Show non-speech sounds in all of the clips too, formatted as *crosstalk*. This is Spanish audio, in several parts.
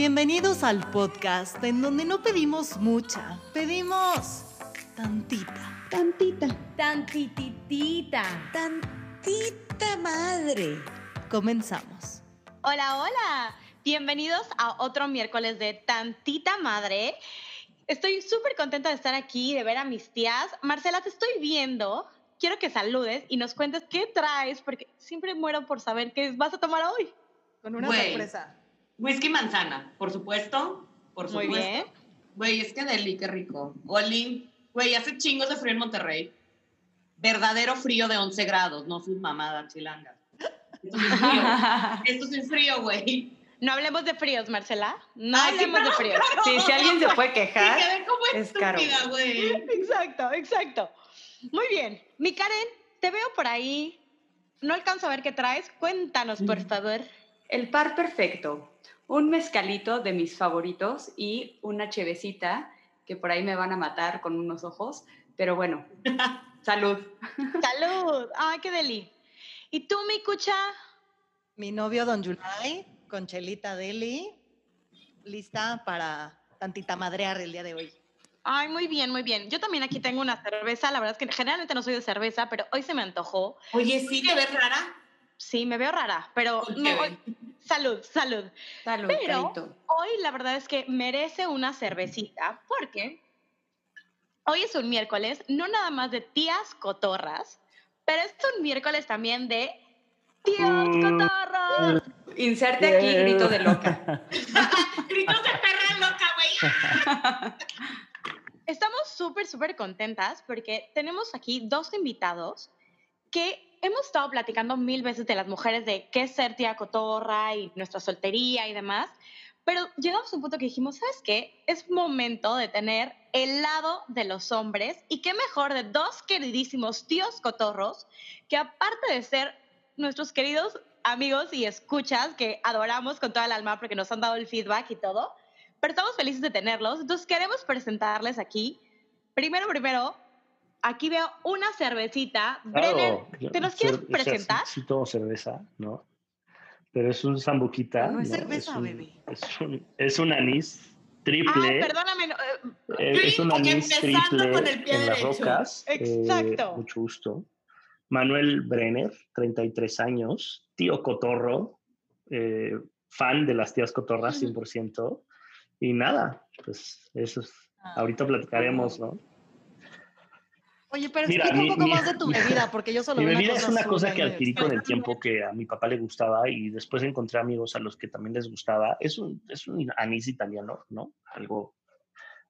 Bienvenidos al podcast en donde no pedimos mucha, pedimos tantita. Tantita. Tantititita. Tantita madre. Comenzamos. Hola, hola. Bienvenidos a otro miércoles de Tantita Madre. Estoy súper contenta de estar aquí, de ver a mis tías. Marcela, te estoy viendo. Quiero que saludes y nos cuentes qué traes, porque siempre muero por saber qué vas a tomar hoy. Con una sorpresa. Whisky manzana, por supuesto. Por Muy supuesto. bien. Güey, es que deli, qué rico. Oli, güey, hace chingos de frío en Monterrey. Verdadero frío de 11 grados, no sus mamadas chilangas. Esto es frío. *laughs* Esto es frío, güey. No hablemos de fríos, Marcela. No Ay, hablemos de fríos. Sí, si alguien se puede quejar, como es caro. estúpida, güey. Exacto, exacto. Muy bien. Mi Karen, te veo por ahí. No alcanzo a ver qué traes. Cuéntanos, por Mm. favor. El par perfecto. Un mezcalito de mis favoritos y una chevecita que por ahí me van a matar con unos ojos. Pero bueno, *laughs* salud. Salud. Ay, qué deli. ¿Y tú, mi cucha? Mi novio Don Yulai con Chelita Deli, lista para tantita madrear el día de hoy. Ay, muy bien, muy bien. Yo también aquí tengo una cerveza. La verdad es que generalmente no soy de cerveza, pero hoy se me antojó. Oye, ¿sí te ves rara? Sí, me veo rara, pero no, hoy- salud, salud. Salud, Pero Carito. hoy la verdad es que merece una cervecita porque hoy es un miércoles, no nada más de tías cotorras, pero es un miércoles también de tías cotorras. Inserte aquí grito de loca. *laughs* Gritos de perra loca, güey. Estamos súper, súper contentas porque tenemos aquí dos invitados que hemos estado platicando mil veces de las mujeres de qué es ser tía cotorra y nuestra soltería y demás, pero llegamos a un punto que dijimos, ¿sabes qué? Es momento de tener el lado de los hombres y qué mejor de dos queridísimos tíos cotorros que aparte de ser nuestros queridos amigos y escuchas que adoramos con toda el alma porque nos han dado el feedback y todo, pero estamos felices de tenerlos. Entonces queremos presentarles aquí. Primero, primero, aquí veo una cervecita. Brenner, yo- ¿te nos quieres cer- o sea, presentar? Sí, sí tomo cerveza, ¿no? Pero es un zambuquita. No es cerveza, un, bebé. Es un, es un anís Ah, triple. perdóname. no, eh, eh, es un anís triple con el pie en las rocas. eh, Exacto. mucho gusto. Manuel Brenner, 33 años, tío cotorro, eh, fan de las tías cotorras, Ujú. 100%. Y nada, pues eso es. Ahorita platicaremos, ¿no? Oye, pero Mira, explica mi- un poco mi- más de tu bebida, porque yo *laughs* solo Mi veo bebida es una cosa que adquirí con el tiempo que a mi papá le gustaba y después encontré amigos a los que también les gustaba. Es un, es un anís italiano, ¿no? Algo,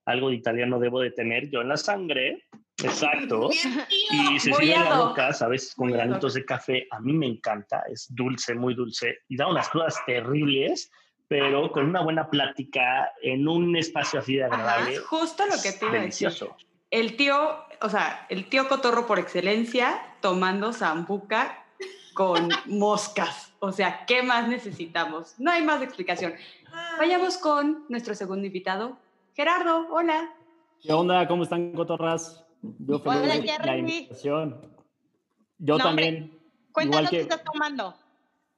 algo de italiano debo de tener yo en la sangre. Exacto. *laughs* Y se sirve en las ad hoc. rocas, a veces con granitos de café. A mí me encanta, es dulce, muy dulce y da unas crudas terribles, pero con una buena plática en un espacio así de agradable. Es justo lo que te iba a decir. El tío, o sea, el tío cotorro por excelencia tomando zambuca con *laughs* moscas. O sea, ¿qué más necesitamos? No hay más explicación. Vayamos con nuestro segundo invitado, Gerardo. Hola. ¿Qué onda? ¿Cómo están, cotorras? Yo feliz Hola, de la Jeremy. invitación. Yo No, también. Cuéntanos igual qué que estás tomando.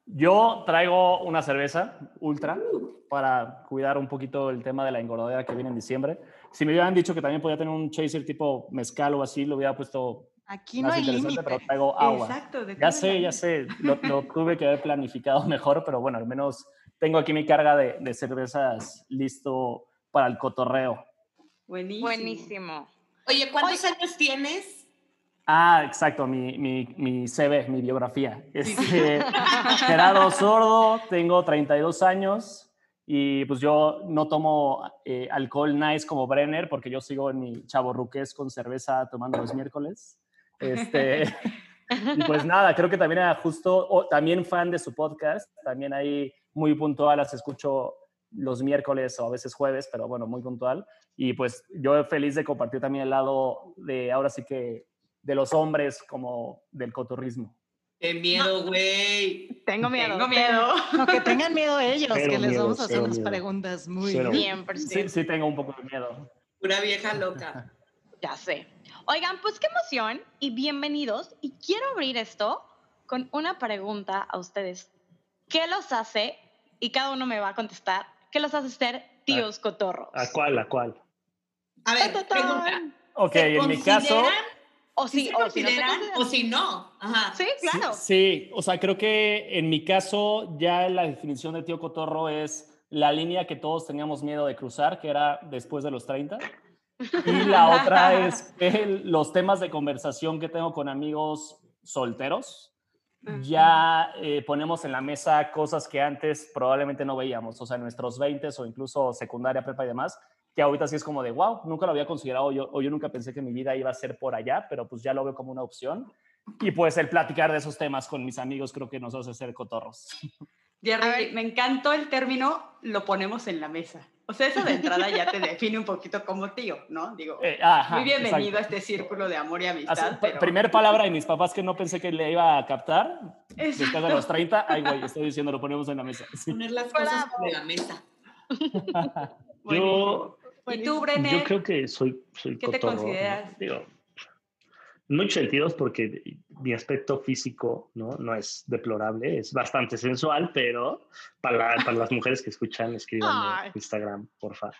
yo traigo una cerveza ultra para cuidar un poquito el tema de la engordadera que viene en diciembre. Si me hubieran dicho que también podía tener un chaser tipo mezcal o así, lo hubiera puesto Aquí no hay límite. pero traigo agua. Exacto. ¿de qué Ya sé, ya sé, lo, lo *laughs* tuve que haber planificado *laughs* mejor, pero bueno, al menos tengo aquí mi carga de, de cervezas listo para el cotorreo. Buenísimo. Buenísimo. Oye, ¿cuántos años tienes? Ah, exacto, mi, mi, mi CV, mi biografía. Este, *laughs* Gerardo Sordo, tengo 32 años y pues yo no tomo eh, alcohol nice como Brenner porque yo sigo en mi chaborruqués con cerveza tomando los miércoles. Este, *laughs* y pues nada, creo que también era justo, o también fan de su podcast, también ahí muy puntual, las escucho los miércoles o a veces jueves, pero bueno, muy puntual. Y pues yo feliz de compartir también el lado de ahora sí que de los hombres como del cotorrismo. Qué miedo, güey. Tengo miedo. Tengo miedo. *laughs* No, que tengan miedo ellos, Cero que les miedo, vamos a hacer unas miedo. preguntas muy Cero. bien. 100%. Sí, sí tengo un poco de miedo. Pura vieja loca. *laughs* Ya sé. Oigan, pues qué emoción y bienvenidos. Y quiero abrir esto con una pregunta a ustedes. ¿Qué los hace? Y cada uno me va a contestar. ¿qué los hace ser tíos cotorros? ¿A cuál? ¿A cuál? A ver, Ta, ta, pregunta. Ok, ¿Se en mi caso... O ¿Sí sí, se o si no o si no? Ajá. Sí, claro. Sí, sí, o sea, creo que en mi caso ya la definición de tío cotorro es la línea que todos teníamos miedo de cruzar, que era después de los 30. Y la otra es *laughs* que los temas de conversación que tengo con amigos solteros, ya eh, ponemos en la mesa cosas que antes probablemente no veíamos, o sea, en nuestros 20 o incluso secundaria, prepa y demás, que ahorita sí es como de, wow, nunca lo había considerado yo, o yo nunca pensé que mi vida iba a ser por allá, pero pues ya lo veo como una opción. Y pues el platicar de esos temas con mis amigos creo que nos hace ser cotorros. *laughs* Jerry, me encantó el término, lo ponemos en la mesa. O sea, eso de entrada ya te define un poquito como tío, ¿no? Digo, Eh, ajá, muy bienvenido exacto. a este círculo de amor y amistad. Así, pero- Primer palabra de mis papás que no pensé que le iba a captar. Después de Exacto. los 30, ay, güey, estoy diciendo, lo ponemos en la mesa. Sí. Poner las cosas sobre la mesa. *laughs* Yo, ¿Y tú, Brené? yo creo que soy, soy ¿Qué te cotorro, ¿no? consideras? Digo, en muchos sentidos porque mi aspecto físico ¿no? no es deplorable, es bastante sensual, pero para, para las mujeres que escuchan, escríbanme Ay. Instagram, porfa.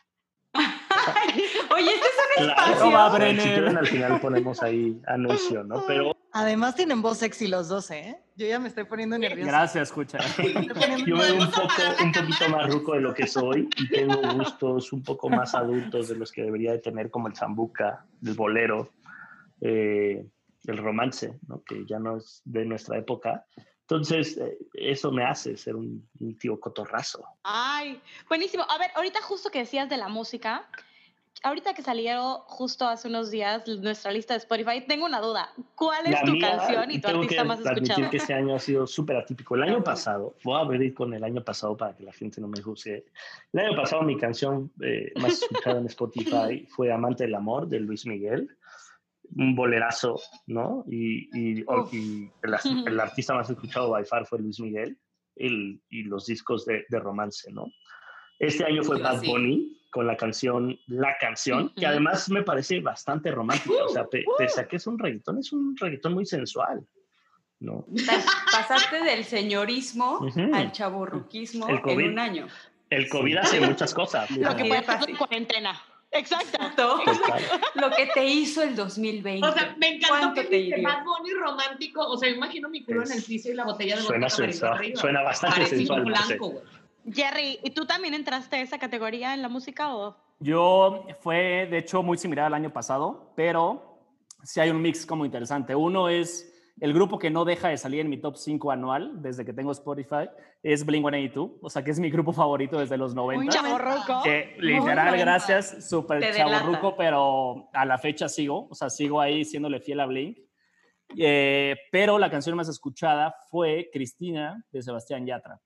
*laughs* Oye, este es un espacio. va, si Brenner. quieren, al final ponemos ahí anuncio, ¿no? Pero Además tienen voz sexy los dos, ¿eh? Yo ya me estoy poniendo nerviosa. Gracias, escucha. *laughs* yo me veo un, poco, un poquito más ruco de lo que soy y tengo *laughs* gustos un poco más adultos de los que debería de tener, como el zambuca, el bolero, eh, el romance, ¿no? que ya no es de nuestra época. Entonces, eh, eso me hace ser un, un tío cotorrazo. Ay, buenísimo. A ver, ahorita justo que decías de la música, ahorita que salieron justo hace unos días nuestra lista de Spotify, tengo una duda. ¿Cuál es La tu mía, canción y tu artista más admitir escuchado? que este año ha sido súper atípico. El año pasado, voy a abrir con el año pasado para que la gente no me juzgue. El año pasado mi canción eh, más escuchada en Spotify *laughs* fue Amante del Amor de Luis Miguel. Un bolerazo, ¿no? Y, y- y el, el *laughs* artista más escuchado by far fue Luis Miguel el- y los discos de, de romance, ¿no? Este año fue Bad. Bunny con la canción La Canción, que además me parece bastante romántica. O sea, pe- pese *gasps* a que es un reggaetón, es un reggaetón muy sensual, ¿no? Pasaste del señorismo Ujú. al chaburruquismo en un año. El COVID hace muchas cosas. Lo que Así de puede fácil. en cuarentena. Exacto. *laughs* Total. lo que te hizo el 2020. O sea, me encantó ¿Cuánto que te dijiste hirió? Bad Bunny romántico. O sea, me imagino mi culo en el Es- piso y la botella de suena sensual, arriba. suena bastante Parece sensual, un no sé. blanco. Jerry, ¿y tú también entraste a esa categoría en la música o? Yo fue, de hecho, muy similar al año pasado, pero sí hay un mix como interesante. Uno es el grupo que no deja de salir en mi top 5 anual desde que tengo Spotify, es Blink-182, o sea que es mi grupo favorito desde los 90. Chavorroco. Que Muy literal, gracias, súper chavorruco, pero a la fecha sigo, o sea, sigo ahí siéndole fiel a Blink. Eh, pero la canción más escuchada fue Cristina de Sebastián Yatra.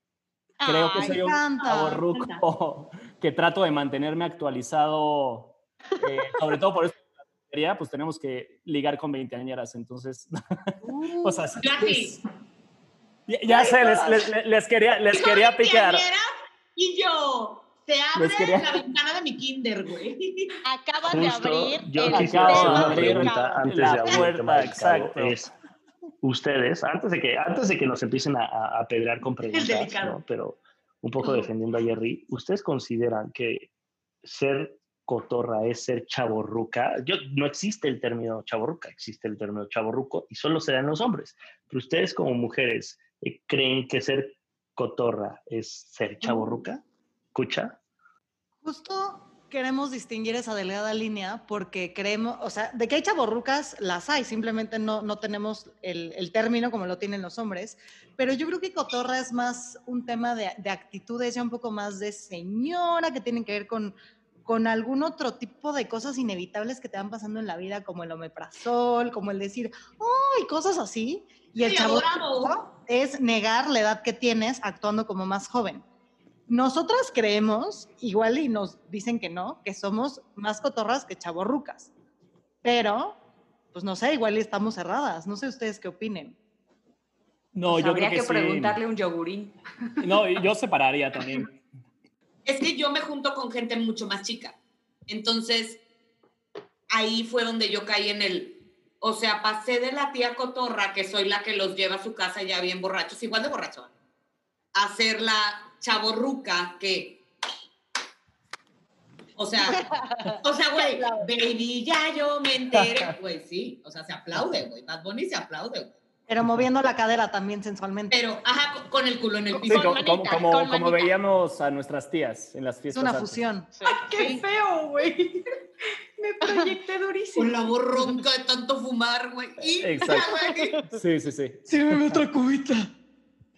Creo que soy un chavorruco *laughs* que trato de mantenerme actualizado, eh, sobre todo por tontería, pues tenemos que ligar con veinteañeras, entonces, *laughs* o sea, así. ya, ya sé, les, les- les quería, les quería picar. Y yo, se abre quería- la ventana de mi kinder, güey. Acabas de abrir yo el Acabo de abrir pregunta antes la puerta, exacto. Es, ustedes, antes de que, antes de que nos empiecen a, a, pedrear con preguntas, pero un poco defendiendo a Jerry, ¿ustedes consideran que ser cotorra es ser chaborruca? Yo, no existe el término chaborruca, existe el término chaborruco y solo se da en los hombres. Pero ustedes como mujeres, eh, ¿creen que ser cotorra es ser chaborruca? ¿Escucha? Justo queremos distinguir esa delgada línea porque creemos, o sea, de que hay chaborrucas, las hay, simplemente no, no tenemos el, el término como lo tienen los hombres, pero yo creo que cotorra es más un tema de, de actitudes, ya un poco más de señora, que tienen que ver con, con algún otro tipo de cosas inevitables que te van pasando en la vida, como el omeprazol, como el decir, ¡ay! cosas así. Y el chaborruco es negar la edad que tienes actuando como más joven. Nosotras creemos, igual y nos dicen que no, que somos más cotorras que chavorrucas. Pero, pues no sé, igual y estamos cerradas. No sé ustedes qué opinen. No, Pues yo habría creo que, que, sí. preguntarle un yogurín. No, yo separaría también. Es que yo me junto con gente mucho más chica. Entonces, ahí fue donde yo caí en el. O sea, pasé de la tía cotorra, que soy la que los lleva a su casa ya bien borrachos, igual de borracho, a ser la chaborruca que O sea, o sea, güey, *laughs* baby, ya yo me enteré. Güey, sí, o sea, se aplaude, güey. Bad Bunny se aplaude, güey. Pero moviendo la cadera también sensualmente. Pero, ajá, con- el culo en el Sí, piso. como, manita, como- como- con como manita. veíamos a nuestras tías en las es fiestas. una antes. fusión. ¡Qué feo, güey! *laughs* Me proyecté durísimo. Con la voz ronca de tanto fumar, güey. Exacto. Sí, sí, sí. Sírveme otra cubita.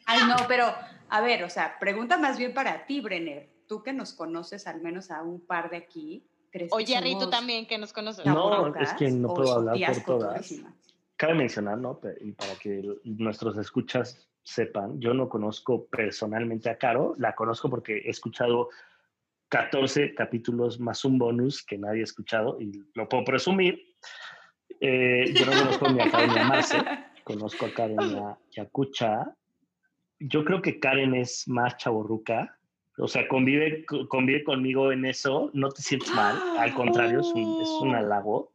Ay, no, pero a ver, o sea, pregunta más bien para ti, Brenner. Tú que nos conoces al menos a un par de aquí, ¿crees que Oye, Jerry, tú también que nos conoces. No, es que no o puedo hablar por todas. Cabe mencionar, ¿no? Y para que nuestros escuchas sepan, yo no conozco personalmente a Caro, la conozco porque he escuchado 14 capítulos más un bonus que nadie ha escuchado y lo puedo presumir. Eh, yo no conozco ni a Karen ni a Marce, *laughs* conozco a Karen y a, y a Kucha. Yo creo que Karen es más chaborruca, o sea, convive, co- convive conmigo en eso, no te sientes mal, al contrario, es un, es un halago.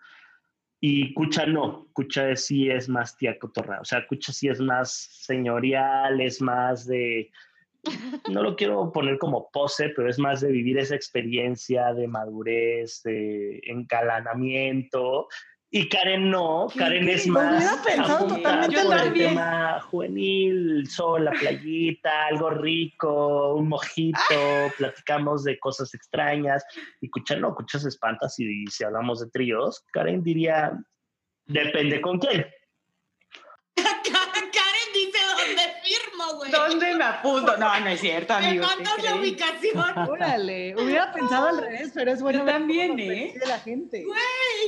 Y Cucha no, Cucha sí es más tía cotorra, o sea, Cucha sí es más señorial, es más de, no lo quiero poner como pose, pero es más de vivir esa experiencia de madurez, de encalanamiento. Y Karen no, Karen es más hubiera pensado totalmente por el tema juvenil, el sol, la playita, algo rico, un mojito, platicamos de cosas extrañas. Y Cucha no, Cucha se espanta si, si hablamos de tríos. Karen diría, depende con quién. *laughs* Karen dice dónde firmo, güey. ¿Dónde me apunto? No, no es cierto, Me amigo. mandas la ubicación. *laughs* Órale, hubiera pensado al revés, pero es bueno. Yo también, ¿eh? percibe la gente.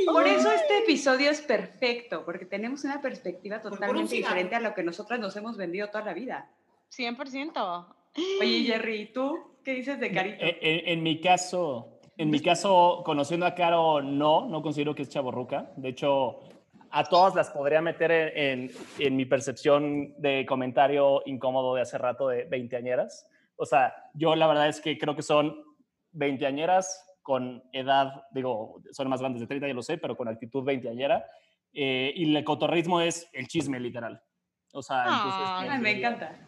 Por eso este episodio es perfecto, porque tenemos una perspectiva por un totalmente diferente a lo que nosotras nos hemos vendido toda la vida. 100%. Oye, Jerry, ¿y tú qué dices de Carito? En, en- en mi caso, en mi caso, conociendo a Caro, no, no considero que es chaborruca. De hecho, a todas las podría meter en, en- en mi percepción de comentario incómodo de hace rato de veinteañeras. O sea, yo la verdad es que creo que son veinteañeras con edad, digo, son más grandes de 30, ya lo sé, pero con actitud veinteañera. Eh, y el cotorrismo es el chisme, literal. O sea, entonces, Ay, Ay, me encanta.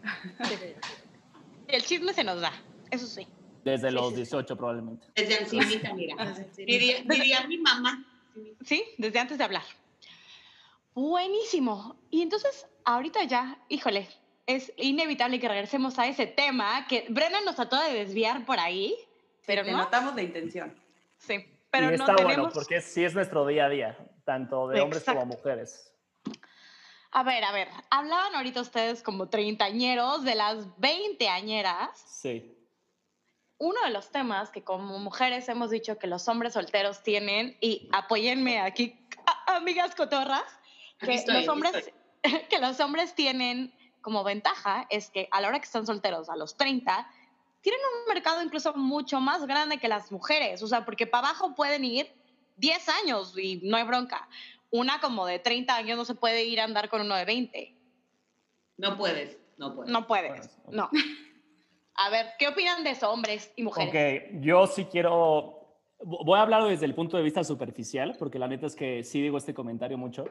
El chisme se nos da, eso sí. Desde los 18 probablemente. Desde encimita, mira. *laughs* Diría, diría mi mamá. Sí, desde antes de hablar. Buenísimo. Y entonces, ahorita ya, híjole, es inevitable que regresemos a ese tema que Brennan nos trató de desviar por ahí, pero Te no. notamos de intención. Sí, pero y no está tenemos. bueno, porque sí es nuestro día a día, tanto de hombres como Exacto. mujeres. A ver, a ver, hablaban ahorita ustedes como treintañeros de las veinteañeras. Sí. Uno de los temas que como mujeres hemos dicho que los hombres solteros tienen, y apóyenme aquí, amigas cotorras, que estoy, los hombres *laughs* que los hombres tienen como ventaja es que a la hora que están solteros a los 30 tienen un mercado incluso mucho más grande que las mujeres, o sea, porque para abajo pueden ir 10 años y no hay bronca. Una como de 30 años no se puede ir a andar con uno de 20. No puedes, no puedes. No puedes. No. A ver, ¿qué opinan de eso, hombres y mujeres? Ok, yo sí quiero, voy a hablar desde el punto de vista superficial, porque la neta es que sí digo este comentario mucho.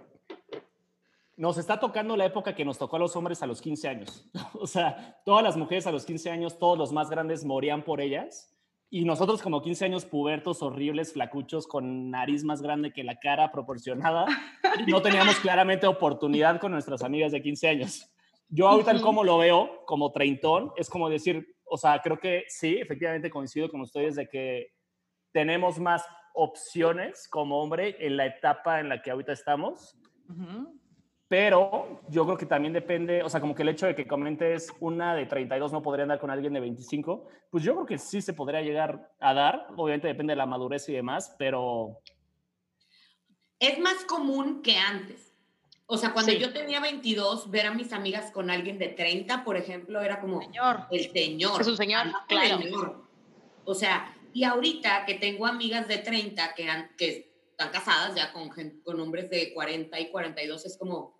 Nos está tocando la época que nos tocó a los hombres a los 15 años. *laughs* O sea, todas las mujeres a los 15 años, todos los más grandes morían por ellas. Y nosotros como 15 años pubertos, horribles, flacuchos, con nariz más grande que la cara proporcionada, *laughs* no teníamos claramente oportunidad con nuestras amigas de 15 años. Yo ahorita el cómo lo veo como treintón, es como decir, o sea, creo que sí, efectivamente coincido con ustedes de que tenemos más opciones como hombre en la etapa en la que ahorita estamos, Ujú. Pero yo creo que también depende, o sea, como que el hecho de que comentes una de 32 no podría andar con alguien de 25, pues yo creo que sí se podría llegar a dar, obviamente depende de la madurez y demás, pero Es más común que antes. O sea, cuando Sí. yo tenía 22, ver a mis amigas con alguien de 30, por ejemplo, era como Señor. el señor. Es un señor, claro. el señor. O sea, y ahorita que tengo amigas de 30 que, han, que están casadas ya con, con hombres de 40 y 42, es como.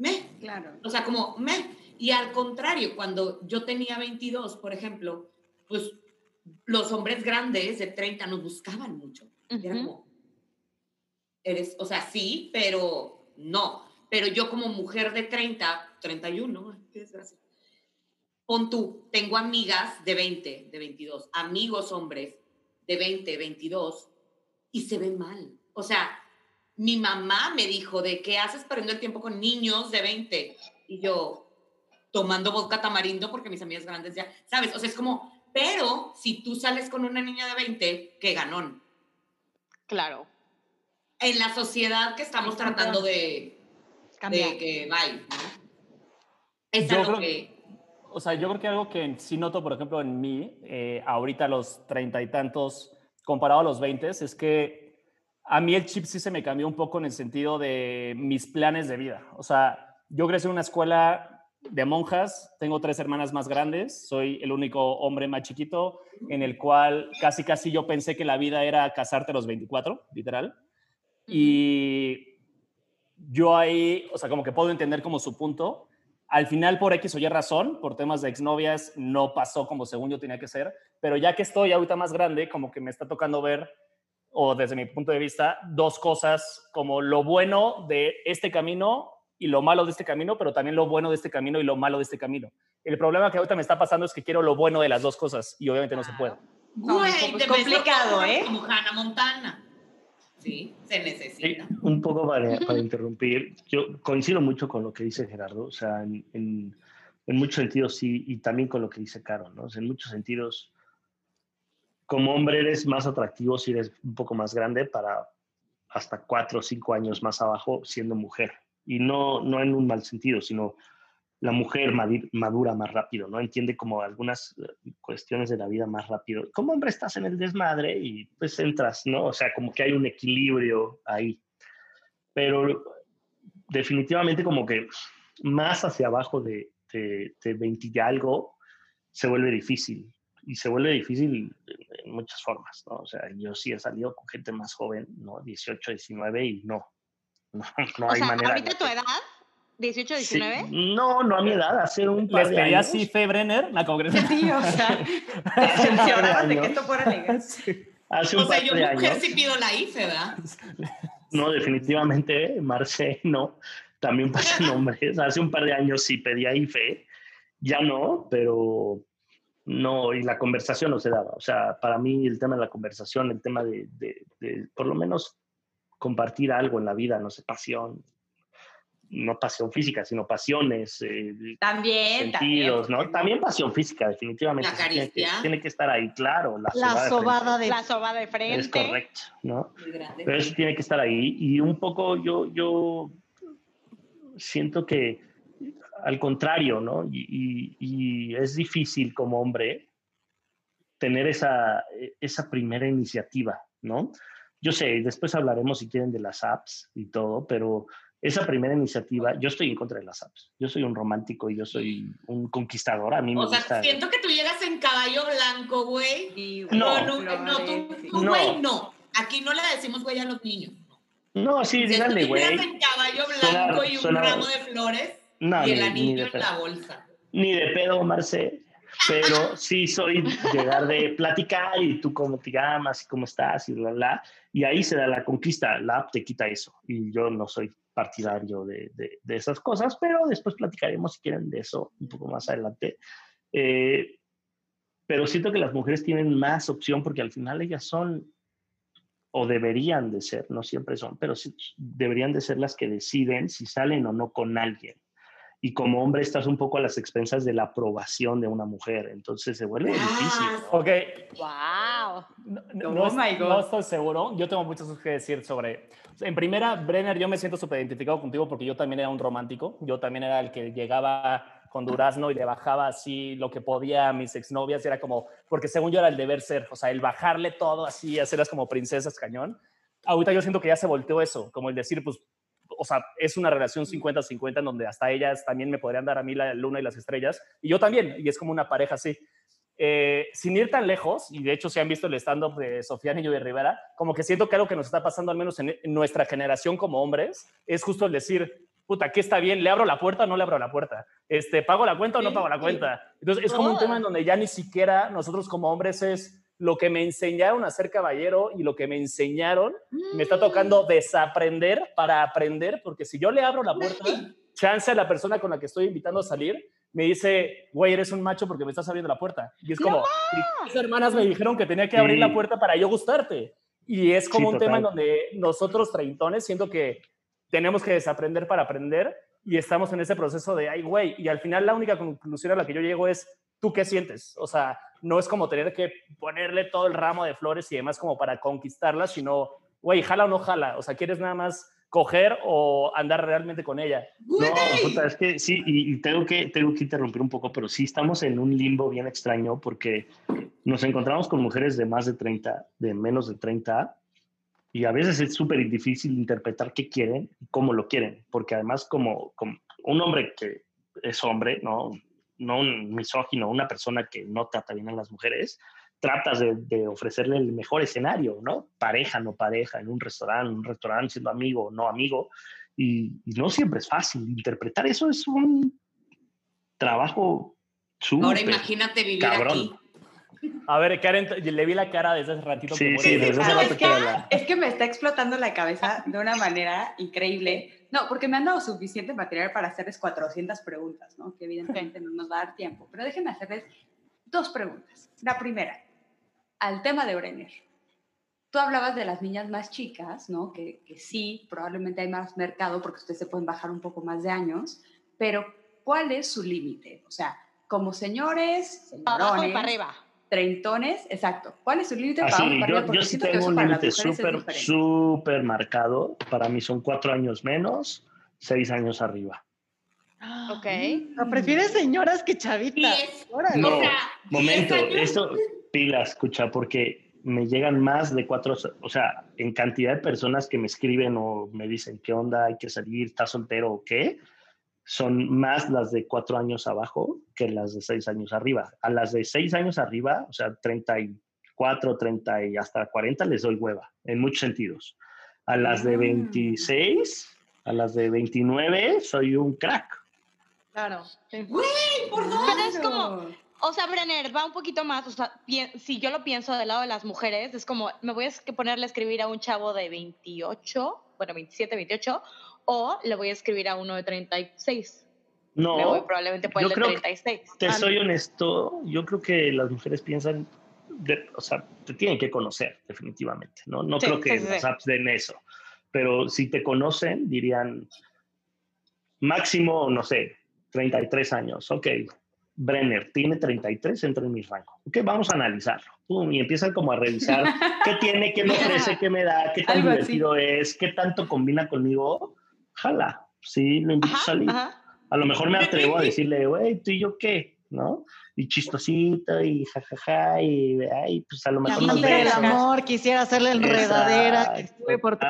Me. Claro. O sea, como me. Y al contrario, cuando yo tenía 22, por ejemplo, pues los hombres grandes de 30 nos buscaban mucho. Y era Ujú. como, eres, o sea, sí, pero no. Pero yo como mujer de 30, 31, ay, qué desgracia. Pon tú, tengo amigas de 20, de 22, amigos hombres de 20, 22 y se ve mal. O sea, mi mamá me dijo de qué haces perdiendo el tiempo con niños de 20 y yo tomando vodka tamarindo porque mis amigas grandes ya, ¿sabes? O sea, es como, pero si tú sales con una niña de 20, qué ganón. Claro. En la sociedad que estamos tratando de, Cambiar. de que vaya. Es Yo algo creo- que... O sea, yo creo que algo que sí noto, por ejemplo, en mí, eh, ahorita a los treinta y tantos, comparado a los veinte, es que a mí el chip sí se me cambió un poco en el sentido de mis planes de vida. O sea, yo crecí en una escuela de monjas, tengo tres hermanas más grandes, soy el único hombre más chiquito, en el cual casi, casi yo pensé que la vida era casarte a los 24, literal. Y yo ahí, o sea, como que puedo entender como su punto. Al final, por X o Y razón, por temas de exnovias, no pasó como según yo tenía que ser. Pero ya que estoy ahorita más grande, como que me está tocando ver, o desde mi punto de vista, dos cosas como lo bueno de este camino y lo malo de este camino, pero también lo bueno de este camino y lo malo de este camino. El problema que ahorita me está pasando es que quiero lo bueno de las dos cosas y obviamente no se puede. No, Güey, es complicado, ¿eh? Como Hannah Montana. Sí, se Sí, necesita. un poco para, para interrumpir, yo coincido mucho con lo que dice Gerardo, o sea, en, en, en muchos sentidos sí, y también con lo que dice Caro, ¿no? O sea, en muchos sentidos, como hombre eres más atractivo si eres un poco más grande para hasta cuatro o cinco años más abajo siendo mujer. Y no, no en un mal sentido, sino la mujer madura más rápido, ¿no? Entiende como algunas eh, cuestiones de la vida más rápido. Como hombre estás en el desmadre y pues entras, ¿no? O sea, como que hay un equilibrio ahí. Pero definitivamente como que más hacia abajo de, de, de 20 y algo se vuelve difícil. Y se vuelve difícil en- muchas formas, ¿no? O sea, yo sí he salido con gente más joven, ¿no? 18, 19 y no. *laughs* No, no o hay sea, manera. ahorita tu que- edad, 18, Sí, 19. no, no a mi edad, hace un par Les de pedí años. así Fe Brenner, la congreso. Sí, o *laughs* sea, par de que esto fuera legal. *laughs* Hace O sea, par yo de mujer años. sí pido la IFE, ¿verdad? No, definitivamente, Marce, no. También pasan hombres. Hace un par de años sí pedía IFE, ya no, pero no, y la conversación no se daba. O sea, para mí el tema de la conversación, el tema de, de- de por lo menos compartir algo en la vida, no sé, pasión, no pasión física, sino pasiones, eh, También, sentidos, también. ¿no? También pasión física, definitivamente. La sí, tiene, que, caristía. tiene que estar ahí, claro. La, La sobada de sobada de... La soba de frente. Es correcto, ¿no? Muy grande. Pero eso tiene que estar ahí. Y un poco yo, yo siento que al contrario, ¿no? Y, y- y es difícil como hombre tener esa, esa primera iniciativa, ¿no? Yo sé, después hablaremos si quieren de las apps y todo, pero esa primera iniciativa, yo estoy en contra de las apps. Yo soy un romántico y yo soy un conquistador. A mí me O sea, gusta. siento que tú llegas en caballo blanco, güey. No. Con un- no, tú, No. güey, no. Aquí no le decimos güey a los niños. No, sí, Si tú díganle, güey. llegas en caballo Suena- blanco y un suena- ramo de flores No, y el ni anillo de en pedo. la bolsa. ni de pedo, Marce, pero *laughs* sí soy llegar de platicar y tú cómo te llamas y cómo estás y bla, bla. Y ahí se da la conquista. La app te quita eso. Y yo no soy partidario de, de- de esas cosas, pero después platicaremos si quieren de eso un poco más adelante. Eh, pero siento que las mujeres tienen más opción porque al final ellas son o deberían de ser, no siempre son, pero sí deberían de ser las que deciden si salen o no con alguien y como hombre estás un poco a las expensas de la aprobación de una mujer, entonces se vuelve Ah, difícil. ¿no? Ok, Wow. No, no- Oh my God. no estoy seguro. Yo tengo muchas cosas que decir sobre. En primera, Brenner, yo me siento súper identificado contigo porque yo también era un romántico. Yo también era el que llegaba con durazno y le bajaba así lo que podía a mis exnovias. Y era como, porque según yo era el deber ser, o sea, el bajarle todo así, hacerlas como princesas cañón. Ahorita yo siento que ya se volteó eso, como el decir, pues, o sea, es una relación 50-50 en donde hasta ellas también me podrían dar a mí la luna y las estrellas. Y yo también, y es como una pareja así. Eh, sin ir tan lejos, y de hecho se han visto el stand-up de Sofía Niño de Rivera, como que siento que algo que nos está pasando, al menos en, en nuestra generación como hombres, es justo el decir, puta, ¿qué está bien? ¿Le abro la puerta o no le abro la puerta? Este, ¿Pago la cuenta o no pago la cuenta? Entonces es como un tema en donde ya ni siquiera nosotros como hombres es lo que me enseñaron a ser caballero y lo que me enseñaron, me está tocando desaprender para aprender, porque si yo le abro la puerta, chance a la persona con la que estoy invitando a salir, me dice, güey, eres un macho porque me estás abriendo la puerta. Y es como, mis hermanas me dijeron que tenía que abrir la puerta para yo gustarte. Y es como un tema en donde nosotros treintones siento que tenemos que desaprender para aprender y estamos en ese proceso de, ay, güey, y al final la única conclusión a la que yo llego es, ¿tú qué sientes? O sea, no es como tener que ponerle todo el ramo de flores y demás como para conquistarla, sino, güey, jala o no jala, o sea, quieres nada más coger o andar realmente con ella. No, es que sí, y, tengo, que, tengo que interrumpir un poco, pero sí estamos en un limbo bien extraño porque nos encontramos con mujeres de más de 30, de menos de 30, y a veces es súper difícil interpretar qué quieren y cómo lo quieren, porque además como, como un hombre que es hombre, ¿no? No un misógino, una persona que no trata bien a las mujeres, tratas de, ofrecerle el mejor escenario, ¿no? Pareja, no pareja, en un restaurante, un restaurante siendo amigo, no amigo, y, no siempre es fácil. Interpretar eso es un trabajo súper Ahora imagínate vivir aquí. A ver, Karen, le vi la cara desde hace ratito. Sí, sí, desde hace rato es, que, me está explotando la cabeza de una manera increíble. No, porque me han dado suficiente material para hacerles 400 preguntas, ¿no? Que evidentemente no nos va a dar tiempo. Pero déjenme hacerles dos preguntas. La primera, al tema de Brenner. Tú hablabas de las niñas más chicas, ¿no? Que, que sí, probablemente hay más mercado porque ustedes se pueden bajar un poco más de años, pero ¿cuál es su límite? O sea, como señores, señorones, para arriba. Treintones, exacto. ¿Cuál es su límite para, arriba? Yo, yo sí tengo un límite súper, súper marcado. Para mí son cuatro años menos, seis años arriba. Ok. ¿Prefieres señoras que chavitas? No, momento, esto, pila, escucha, porque me llegan más de cuatro, o sea, en cantidad de personas que me escriben o me dicen, ¿qué onda? ¿Hay que salir? ¿Estás soltero o qué? Son más las de cuatro años abajo que las de seis años arriba. A las de seis años arriba, o sea, 34, 30 y hasta 40 les doy hueva, en muchos sentidos. A las de 26, mm. a las de 29, soy un crack. Claro. Güey, por Pero es como, o sea, Brenner, va un poquito más, o sea, si yo lo pienso del lado de las mujeres, es como, me voy a ponerle a escribir a un chavo de 28, bueno, 27, 28, o le voy a escribir a uno de 36. No, me voy probablemente por el de 36. te ah, soy honesto, yo creo que las mujeres piensan, o sea, te tienen que conocer, definitivamente, ¿no? No creo que los apps den eso, pero si te conocen, dirían, máximo, no sé, 33 años, ok, Brenner tiene 33, entra en mi rango. Ok, vamos a analizarlo. y empiezan como a revisar *laughs* qué tiene, qué me ofrece, qué me da, qué tan divertido es, qué tanto combina conmigo. Jala, sí, lo invito a salir. A lo mejor me atrevo a decirle, güey, tú y yo qué, ¿no? Y chistosito y jajaja y ay, pues a lo mejor no el amor, quisiera hacerle enredadera, que estuve por tu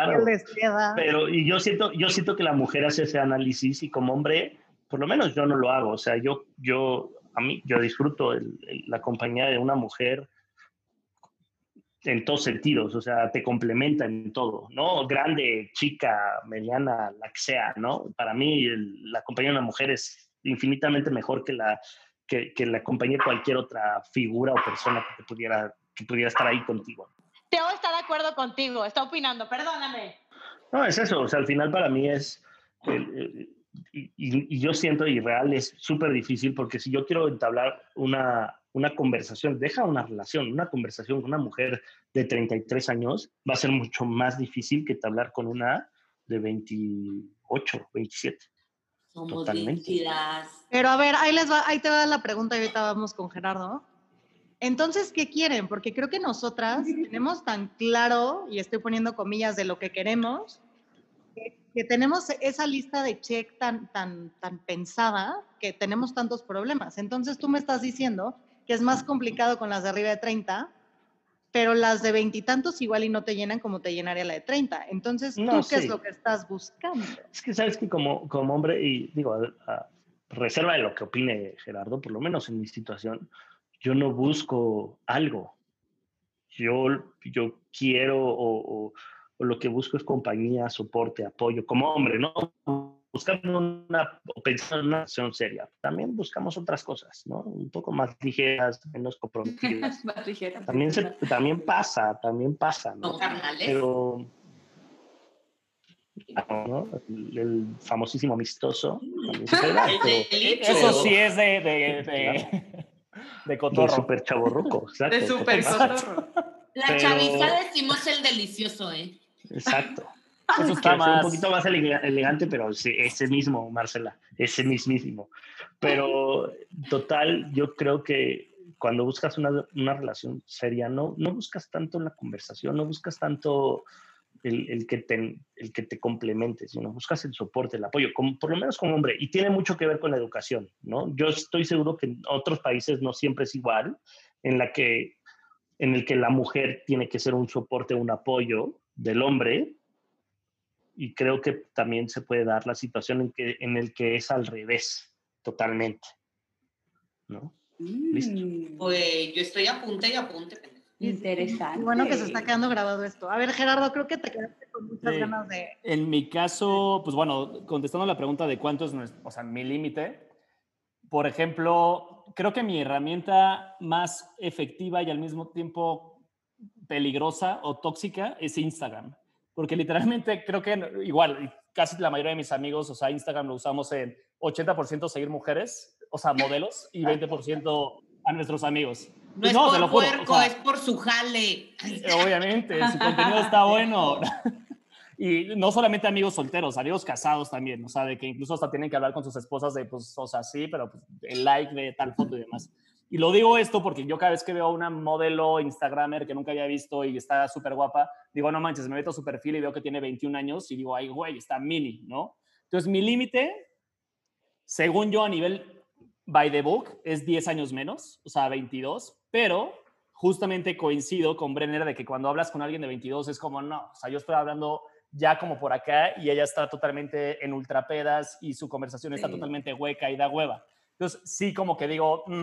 Pero y yo siento, yo siento que la mujer hace ese análisis y como hombre, por lo menos yo no lo hago. O sea, yo, yo a mí, yo disfruto la compañía de una mujer en todos sentidos, o sea, te complementa en todo, ¿no? Grande, chica, mediana, la que sea, ¿no? Para mí la compañía de una mujer es infinitamente mejor que la, que, que la compañía de cualquier otra figura o persona que, te pudiera, que pudiera estar ahí contigo. Teo está de acuerdo contigo, está opinando, perdóname. No, es eso, o sea, al final para mí es y, yo siento irreal, es súper difícil porque si yo quiero entablar una, una conversación, deja una relación, una conversación con una mujer de 33 años, va a ser mucho más difícil que entablar con una de 28, 27. Somos Totalmente. Pero a ver, ahí, les va, ahí te va la pregunta y ahorita vamos con Gerardo. Entonces, ¿qué quieren? Porque creo que nosotras tenemos tan claro, y estoy poniendo comillas de lo que queremos, que tenemos esa lista de check tan, tan, tan pensada que tenemos tantos problemas. Entonces tú me estás diciendo que es más complicado con las de arriba de 30, pero las de veintitantos igual y no te llenan como te llenaría la de 30. Entonces, ¿tú qué es lo que estás buscando? Es que sabes que como, como hombre, y digo, reserva de lo que opine Gerardo, por lo menos en mi situación, yo no busco algo. Yo, yo quiero o o lo que busco es compañía, soporte, apoyo, como hombre, ¿no? Buscando una, o pensando en una acción seria. También buscamos otras cosas, ¿no? Un poco más ligeras, menos comprometidas. *laughs* más ligeras. También, también pasa, también pasa, ¿no? Pero ¿no? el, el famosísimo amistoso. se *laughs* pero-. Eso sí es de, de, de, de de cotorro. super chaborruco, exacto. De super cotorro. cotorro. La Pero- chaviza decimos el delicioso, ¿eh? Exacto. Eso está más. un poquito más elega- elegante, pero sí, ese mismo, Marcela, ese mismísimo. Pero total, yo creo que cuando buscas una, una relación seria, no, no buscas tanto la conversación, no buscas tanto el, el que te, el que te complemente, sino buscas el soporte, el apoyo, como, por lo menos como hombre. Y tiene mucho que ver con la educación, ¿no? Yo estoy seguro que en otros países no siempre es igual, en la que en el que la mujer tiene que ser un soporte, un apoyo del hombre, y creo que también se puede dar la situación en, que, en el que es al revés, totalmente. ¿no? Listo. Mm, Güey, yo estoy a punta y a punta. pendejo. Interesante. Bueno que se está quedando grabado esto. A ver, Gerardo, creo que te quedaste con muchas Sí. ganas de... En mi caso, pues bueno, contestando la pregunta de cuánto es nuestro- o sea, mi límite, por ejemplo, creo que mi herramienta más efectiva y al mismo tiempo peligrosa o tóxica es Instagram. Porque literalmente creo que igual, casi la mayoría de mis amigos, o sea, Instagram lo usamos en 80% seguir mujeres, o sea, modelos, y 20% a nuestros amigos. No es te por lo juro, o puerco, sea, es por su jale. Obviamente, su contenido está bueno. *laughs* Y no solamente amigos solteros, amigos casados también, o sea, de que incluso hasta tienen que hablar con sus esposas de, pues, o sea, sí, pero pues, el like de tal foto y demás. Y lo digo esto porque yo cada vez que veo a una modelo Instagramer que nunca había visto y está súper guapa, digo, no manches, me meto a su perfil y veo que tiene 21 años y digo, ay, güey, está mini, ¿no? Entonces, mi límite, según yo a nivel by the book, es 10 años menos, o sea, 22, pero justamente coincido con Brenner de que cuando hablas con alguien de 22 es como, no, o sea, yo estoy hablando ya como por acá y ella está totalmente en ultrapedas y su conversación está Sí. totalmente hueca y da hueva. Entonces, sí, como que digo, mm,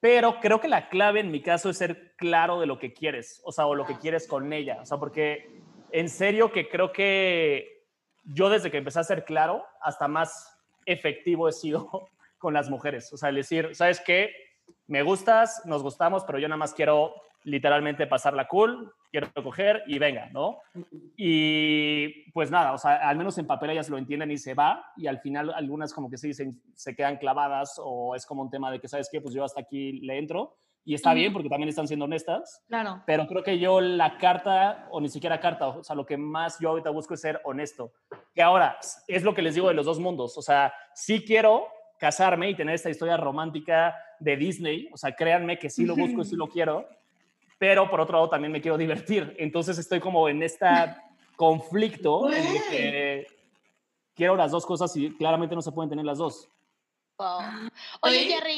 pero creo que la clave en mi caso es ser claro de lo que quieres, o sea, o lo que quieres con ella, o sea, porque en serio que creo que yo desde que empecé a ser claro, hasta más efectivo he sido *laughs* con las mujeres, o sea, el decir, ¿sabes qué? Me gustas, nos gustamos, pero yo nada más quiero literalmente pasarla cool, quiero coger y venga, ¿no? Y pues nada, o sea, al menos en papel ellas lo entienden y se va, y al final algunas como que sí se, se quedan clavadas o es como un tema de que, ¿sabes qué? Pues yo hasta aquí le entro y está bien porque también están siendo honestas, Claro. pero creo que yo la carta, o ni siquiera carta, o sea, lo que más yo ahorita busco es ser honesto. Que ahora es lo que les digo de los dos mundos, o sea, sí quiero casarme y tener esta historia romántica de Disney, o sea, créanme que sí lo busco y sí lo *laughs* quiero, pero por otro lado también me quiero divertir. Entonces estoy como en este *laughs* conflicto en el que quiero las dos cosas y claramente no se pueden tener las dos. Wow. Oye, Jerry,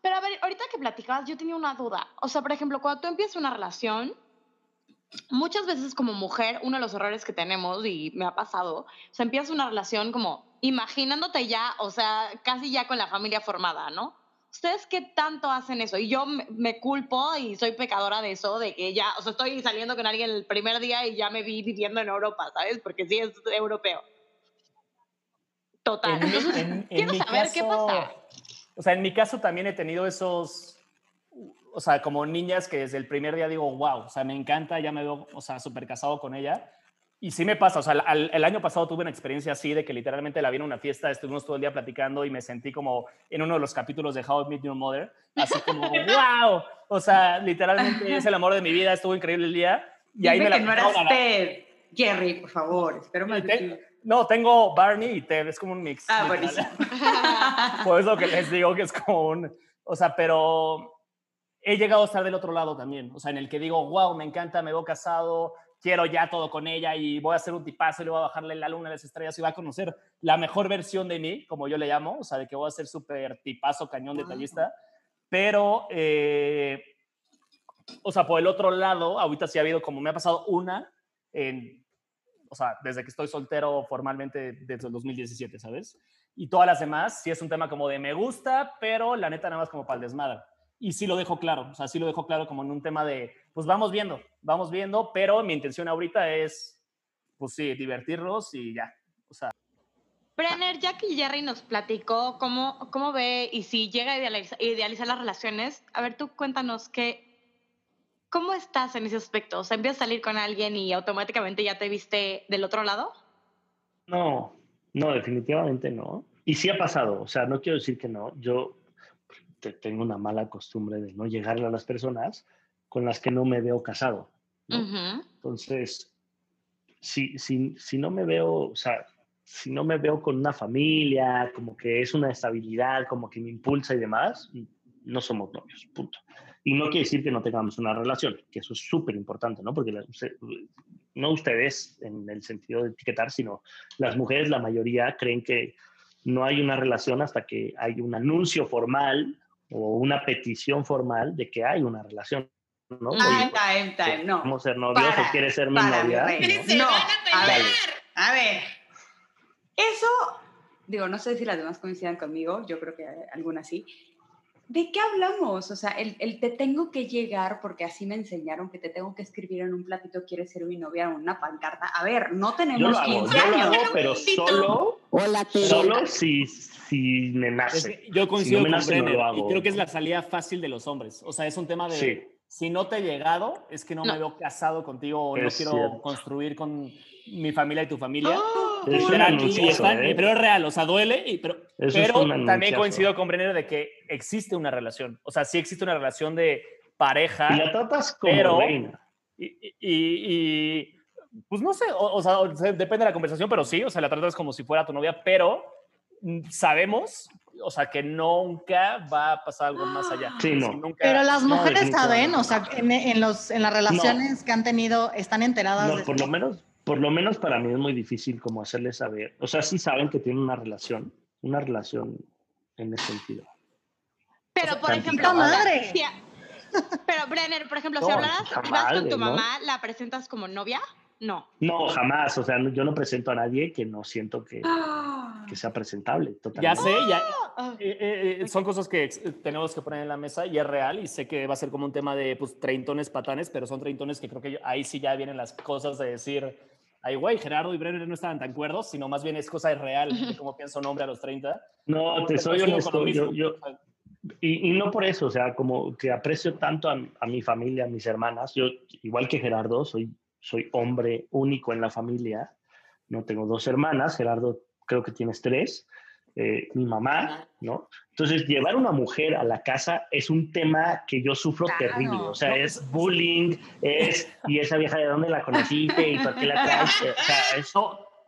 pero a ver, ahorita que platicabas, yo tenía una duda. O sea, por ejemplo, cuando tú empiezas una relación, muchas veces como mujer, uno de los errores que tenemos, y me ha pasado, o sea, empiezas una relación como imaginándote ya, o sea, casi ya con la familia formada, ¿no? ¿Ustedes qué tanto hacen eso? Y yo me, culpo y soy pecadora de eso, de que ya, o sea, estoy saliendo con alguien el primer día y ya me vi viviendo en Europa, ¿sabes? Porque sí es europeo. Total. En Entonces, en- quiero saber qué caso- pasa. O sea, en mi caso también he tenido esos, o sea, como niñas que desde el primer día digo, wow, o sea, me encanta, ya me veo, o sea, súper casado con ella. Y sí me pasa, o sea, al- el año pasado tuve una experiencia así de que literalmente la vi en una fiesta, estuvimos todo el día platicando y me sentí como en uno de los capítulos de How I Met Your Mother, así como, *laughs* wow, o sea, literalmente es el amor de mi vida, estuvo increíble el día. Y ahí Dime me la que no contaron eras a la- Jerry, por favor. Espero más de Te- ti. No, tengo Barney y Ted, es como un mix. Ah, buenísimo. *laughs* Por eso que les digo que es como un, o sea, pero he llegado a estar del otro lado también, o sea, en el que digo, wow, me encanta, me veo casado, quiero ya todo con ella y voy a hacer un tipazo y le voy a bajarle la luna a las estrellas y va a conocer la mejor versión de mí, como yo le llamo, o sea, de que voy a ser súper tipazo, cañón, detallista, pero, eh, o sea, por el otro lado, ahorita sí ha habido, como me ha pasado una en o sea, desde que estoy soltero formalmente desde el 2017, ¿sabes? Y todas las demás, sí es un tema como de me gusta, pero la neta nada más como para el desmadre. Y sí lo dejo claro, o sea, sí lo dejo claro como en un tema de, pues vamos viendo, vamos viendo, pero mi intención ahorita es, pues sí, divertirnos y ya. O sea, Brenner, ya que Jerry nos platicó cómo, cómo ve y si llega a idealiza- idealizar, las relaciones, a ver, tú cuéntanos qué, ¿cómo estás en ese aspecto? O sea, ¿empiezas a salir con alguien y automáticamente ya te viste del otro lado? No, no, definitivamente no. Y sí ha pasado, o sea, no quiero decir que no. Yo te- tengo una mala costumbre de no llegarle a las personas con las que no me veo casado. ¿no? Ujú. Entonces, si, si, si no me veo, o sea, si no me veo con una familia, como que es una estabilidad, como que me impulsa y demás, no somos novios, punto. Y no quiere decir que no tengamos una relación, que eso es súper importante, ¿no? Porque la- usted- no ustedes en el sentido de etiquetar, sino las mujeres, la mayoría, creen que no hay una relación hasta que hay un anuncio formal o una petición formal de que hay una relación, ¿no? Oye, Time, pues, time, no. ¿Queremos ser novios Para, o quieres ser mi para, novia? mi. ¿no? No, a a ver. A ver, eso, digo, no sé si las demás coincidan conmigo, yo creo que algunas sí. ¿De qué hablamos? O sea, el, el te tengo que llegar porque así me enseñaron que te tengo que escribir en un platito, quieres ser mi novia en una pancarta. A ver, no Yo tenemos lo hago, 15 yo lo hago, pero solo, Hola, solo si, si me Es nace. que yo coincido me con nace, no lo y hago. creo que es la salida fácil de los hombres. O sea, es un tema de Sí. Si no te he llegado, es que no, No. me veo casado contigo o no Es quiero cierto. construir con mi familia y tu familia. Es y anuncio, están- ¿eh? pero es real, o sea, duele, y- pero, Eso es pero también coincido con Brenner de que existe una relación. O sea, sí existe una relación de pareja. Y la tratas como Pero- reina. Y, y- y- pues no sé, o, o sea, depende de la conversación, pero sí, o sea, la tratas como si fuera tu novia, pero sabemos, o sea, que nunca va a pasar algo más allá. Sí, no. Nunca- Pero las No, mujeres saben, definitivamente. o sea, en, en los, en las relaciones que han tenido, están enteradas No, de por lo menos, por lo menos para mí es muy difícil como hacerles saber. O sea, sí saben que tienen una relación, una relación en ese sentido. Pero, por ejemplo, o sea, madre. si a- pero Brenner, por ejemplo, si No, hablaras, vas con tu ¿no? mamá, ¿la presentas como novia? No. No, jamás. O sea, no- yo no presento a nadie que no siento que, Ah. *gasps* que sea presentable. Ya Totalmente. sé, ya, Ah. eh, eh, eh, son cosas que tenemos que poner en la mesa y es real y sé que va a ser como un tema de pues, treintones patanes, pero son treintones que creo que ahí sí ya vienen las cosas de decir, ay güey, Gerardo y Brenner no estaban tan cuerdos, sino más bien es cosa real de cómo piensa un hombre a los 30. No, te soy con lo honesto. Yo, mismo. yo, Y, y no por eso, o sea, como que aprecio tanto a, a mi familia, a mis hermanas. Yo, igual que Gerardo, soy, soy hombre único en la familia. No tengo dos hermanas, Gerardo creo que tienes tres. eh, mi mamá, ¿no? Entonces, llevar una mujer a la casa es un tema que yo sufro Claro. terrible. O sea, No, es bullying, es, y esa vieja de dónde la conociste y por qué la traes. *laughs* O sea, es,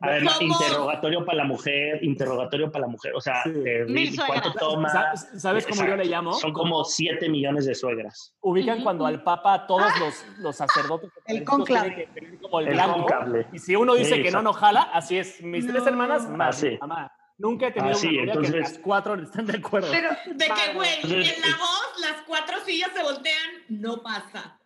No, a ver, ¿Cómo? interrogatorio para la mujer, interrogatorio para la mujer. O sea, Sí. Mil ¿cuánto toma? ¿Sabes- cómo yo le Exacto. llamo? Son como 7 millones de suegras. ubican Ujú. cuando al Papa todos los, los sacerdotes El tener como el, El blanco. cónclave. Y si uno dice Sí, que no, exacto. no jala, así es. Mis tres No. hermanas, más Así. mamá. Nunca he tenido Así, una novia que entonces- las cuatro están de acuerdo. Pero, De que, güey, Entonces, en la voz las cuatro sillas se voltean, no pasa.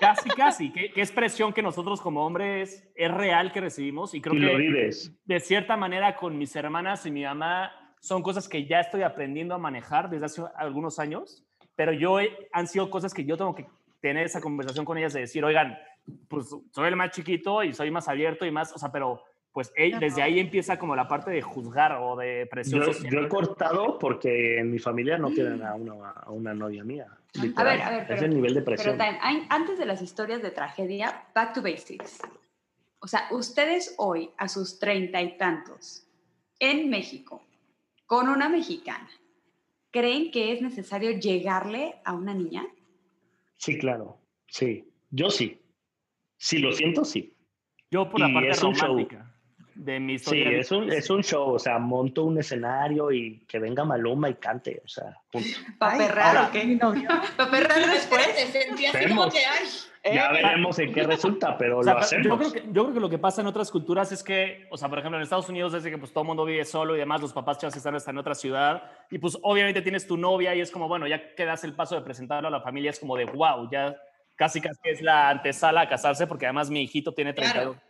Casi, casi. Que, que es presión que nosotros como hombres es real que recibimos y creo y lo que vives. de cierta manera con mis hermanas y mi mamá son cosas que ya estoy aprendiendo a manejar desde hace algunos años, pero yo he- han sido cosas que yo tengo que tener esa conversación con ellas de decir, oigan, pues soy el más chiquito y soy más abierto y más, o sea, pero pues eh, desde ahí empieza como la parte de juzgar o de presión Yo, social. yo he cortado porque en mi familia no quieren a una, a una novia mía. Literal. ver, a ver, es pero- el nivel de pero presión. Tan, an- antes de las historias de tragedia, back to basics. O sea, ustedes hoy, a sus treinta y tantos, en México, con una mexicana, ¿creen que es necesario llegarle a una niña? Sí, claro. Sí. Yo sí. Si lo siento, sí. Yo por la y parte es un show. romántica de mi Sí, es un, es un show. O sea, monto un escenario y que venga Maluma y cante. O sea, punto. ¿Para perrar o qué? mi novio. ¿Para perrar después? Te sentí así como que, ay, Ya veremos en qué resulta, pero O sea, lo yo, hacemos. creo que, yo creo que lo que pasa en otras culturas es que, o sea, por ejemplo, en Estados Unidos, desde que pues todo el mundo vive solo y demás, los papás chavos están hasta en otra ciudad, y pues obviamente tienes tu novia y es como, bueno, ya que das el paso de presentarlo a la familia, es como de, wow, ya casi casi es la antesala a casarse, porque además mi hijito tiene 32. Claro.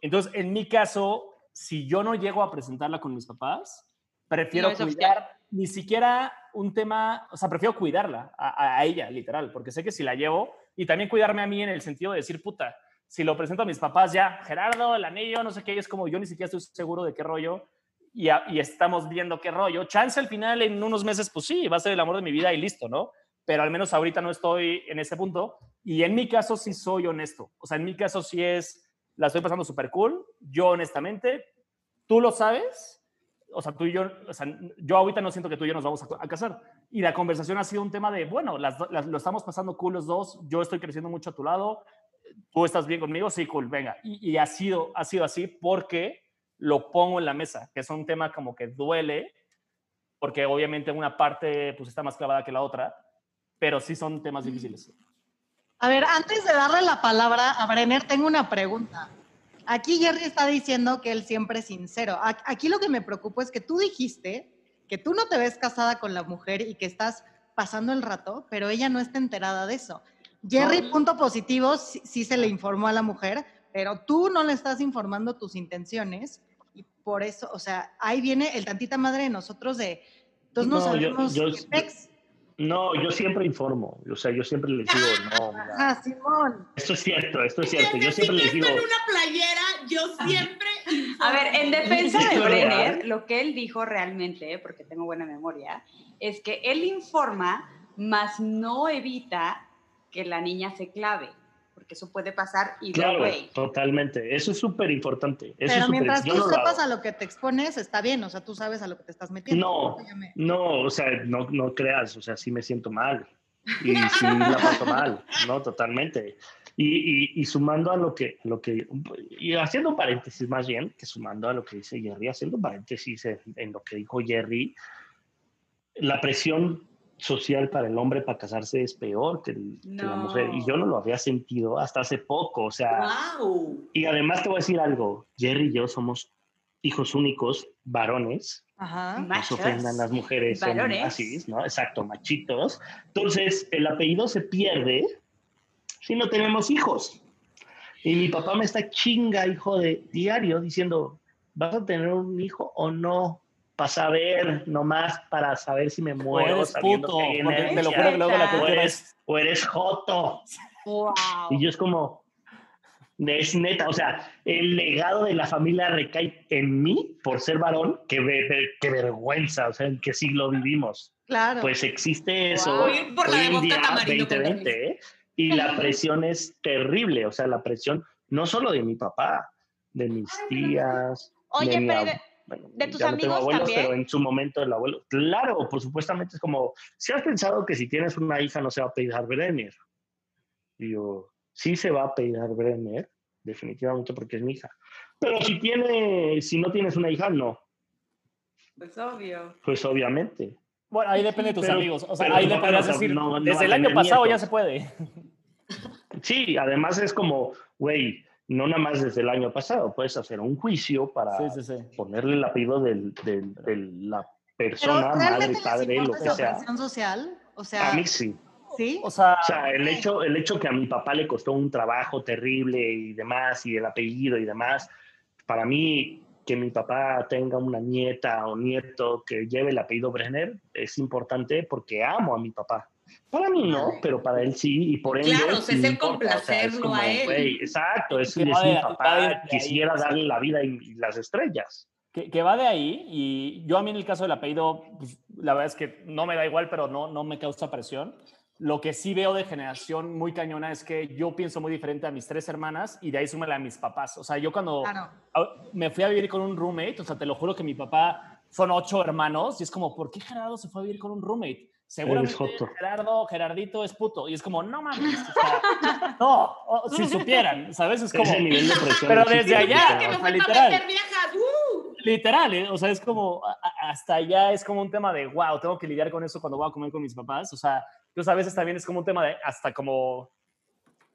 Entonces, en mi caso, si yo no llego a presentarla con mis papás, prefiero No cuidar ni siquiera un tema, o sea, prefiero cuidarla a, a- ella, literal, porque sé que si la llevo, y también cuidarme a mí en el sentido de decir, puta, si lo presento a mis papás ya, Gerardo, el anillo, no sé qué, es como yo ni siquiera estoy seguro de qué rollo, y, a- y estamos viendo qué rollo. Chance al final, en unos meses, pues sí, va a ser el amor de mi vida y listo, ¿no? Pero al menos ahorita no estoy en ese punto. Y en mi caso sí soy honesto. O sea, en mi caso sí es, la estoy pasando súper cool. Yo honestamente tú lo sabes, o sea, tú y yo, o sea, yo ahorita no siento que tú y yo nos vamos a, a casar. Y la conversación ha sido un tema de, bueno, las, las- lo estamos pasando cool los dos, yo estoy creciendo mucho a tu lado, tú estás bien conmigo, sí, cool, venga. Y, y ha, sido, ha sido así porque lo pongo en la mesa, que es un tema como que duele, porque obviamente una parte pues está más clavada que la otra, pero sí son temas difíciles. A ver, antes de darle la palabra a Brenner, tengo una pregunta. Aquí Jerry está diciendo que él siempre es sincero. Aquí lo que me preocupa es que tú dijiste que tú no te ves casada con la mujer y que estás pasando el rato, pero ella no está enterada de eso. Jerry, No. punto positivo, sí, sí se le informó a la mujer, pero tú no le estás informando tus intenciones y por eso, o sea, ahí viene el tantita madre de nosotros de, entonces no, No, yo- sabemos yo- qué pex. No, yo siempre informo. O sea, yo siempre les digo, no, mira, Ajá, Simón. esto es cierto, esto es cierto. Yo siempre les digo, en una playera, yo siempre. A ver, en defensa de ¿Es Brenner, real? lo que él dijo realmente, porque tengo buena memoria, es que él informa, mas no evita que la niña se clave, porque eso puede pasar y claro, way. totalmente. Eso es súper importante. Pero mientras tú no lo sepas hago. a lo que te expones, está bien, o sea, tú sabes a lo que te estás metiendo. No, no, o sea, no, no creas, o sea, sí me siento mal y sí la paso mal, no, totalmente. Y, y, y sumando a lo que, lo que, y haciendo un paréntesis más bien, que sumando a lo que dice Jerry, haciendo un paréntesis en, en lo que dijo Jerry, la presión social para el hombre para casarse es peor que, el- que la mujer. Y yo no lo había sentido hasta hace poco, o sea, ¡Wow! y además te voy a decir algo, Jerry y yo somos hijos únicos, varones, Ajá. no Machos. se ofendan las mujeres Varones. así, ¿no? Exacto, machitos. Entonces, el apellido se pierde si no tenemos hijos. Y mi papá me está chinga, hijo de diario, diciendo, ¿vas a tener un hijo o no? Para saber, nomás para saber si me O muero. eres sabiendo puto, porque te lo juro que luego la O o cultura es... eres, o eres joto. Wow. Y yo es como, es neta, o sea, el legado de la familia recae en mí por ser varón, qué, qué vergüenza, o sea, en qué siglo vivimos. Claro. Pues existe eso ir por la hoy de en día, tamarindo con 2020, ¿eh? y la *laughs* presión es terrible, o sea, la presión no solo de mi papá, de mis tías, Oye, de mi pero bueno, de tus ya no amigos abuelos, también. pero en su momento el abuelo. Claro, por supuestamente es como, si has pensado que si tienes una hija no se va a pedir Brenner. Digo, sí se va a pedir Brenner, definitivamente porque es mi hija. Pero si tiene, si no tienes una hija, no. Pues obvio. Pues obviamente. Bueno, ahí depende de tus Pero- amigos. O sea, pero ahí le podrías decir, no- no desde el año pasado ya nietos. se puede. Sí, además es como, güey, no nada más desde el año pasado, puedes hacer un juicio para Sí, sí, sí. ponerle el apellido del- del- de la Pero persona, madre, padre, lo que sea. social, o sea, A mí sí. ¿sí? O sea, O sea, el hecho, el hecho que a mi papá le costó un trabajo terrible y demás, y el apellido y demás, para mí que mi papá tenga una nieta o nieto que lleve el apellido Brenner es importante porque amo a mi papá. Para mí no, pero para él sí, y por ende... Claro, es el o sea, complacerlo a él. güey, exacto, es, Que es de- mi papá, de ahí, quisiera exacto. darle la vida y, y las estrellas. que, que va de ahí y yo a mí en el caso del apellido, pues, la verdad es que no me da igual, pero no, no me causa presión. Lo que sí veo de generación muy cañona es que yo pienso muy diferente a mis tres hermanas y de ahí súmale a mis papás. O sea, yo cuando Claro. a- me fui a vivir con un roommate, o sea, te lo juro que mi papá son ocho hermanos y es como, ¿por qué Gerardo se fue a vivir con un roommate? Seguramente. Gerardo, Gerardito es puto. Y es como, no mames, o sea, *laughs* no, o- si supieran, ¿sabes? Es *laughs* como, nivel de presión. Pero desde allá. Que me o sea, fue literal. viejas. ¡uh! Literal, ¿eh? o sea, es como, hasta allá es como un tema de, wow, tengo que lidiar con eso cuando voy a comer con mis papás. O sea, entonces a veces también es como un tema de, hasta como,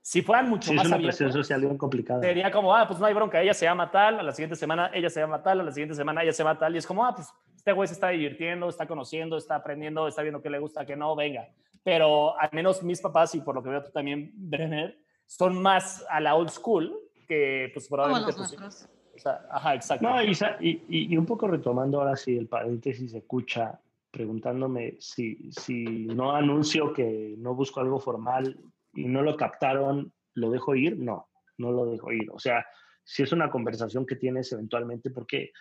si fueran mucho Sí, es más una abiertos, presión social bien complicada. sería como, ah, pues no hay bronca, ella se llama tal, a la siguiente semana ella se llama tal, a la siguiente semana ella se llama tal, y es como, ah, pues este güey se está divirtiendo, está conociendo, está aprendiendo, está viendo qué le gusta, qué no, venga. Pero al menos mis papás, y por lo que veo tú también, *laughs* Brenner, son más a la old school que, pues Como probablemente, los pues, o sea, ajá, exacto. No, y, y, y- un poco retomando ahora sí el paréntesis de escucha, preguntándome si, si no anuncio que no busco algo formal y no lo captaron, ¿lo dejo ir? No, no lo dejo ir. O sea, si es una conversación que tienes eventualmente, porque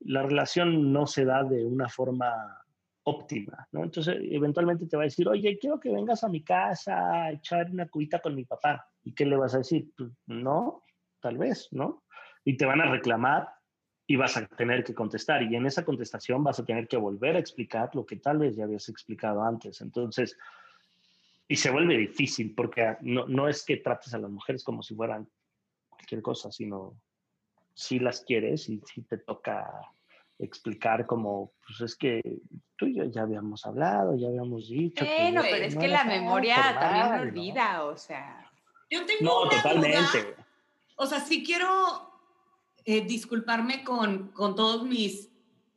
la relación no se da de una forma óptima, ¿no? Entonces, eventualmente te va a decir, oye, quiero que vengas a mi casa a echar una cubita con mi papá. ¿Y qué le vas a decir? Pues, no, tal vez, ¿no? Y te van a reclamar y vas a tener que contestar. Y en esa contestación vas a tener que volver a explicar lo que tal vez ya habías explicado antes. Entonces, y se vuelve difícil porque no, no es que trates a las mujeres como si fueran cualquier cosa, sino si las quieres y si te toca explicar como, pues es que tú y yo ya habíamos hablado, ya habíamos dicho. Bueno, pero es que la memoria también me olvida, o sea. Yo tengo No, una totalmente. duda. O sea, sí quiero eh, disculparme con, con todos mis,